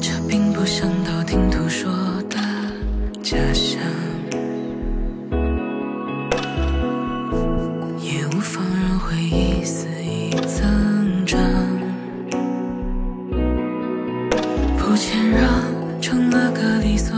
这并不像道听途说的假象也无妨让回忆肆意增长。不谦让成了个理所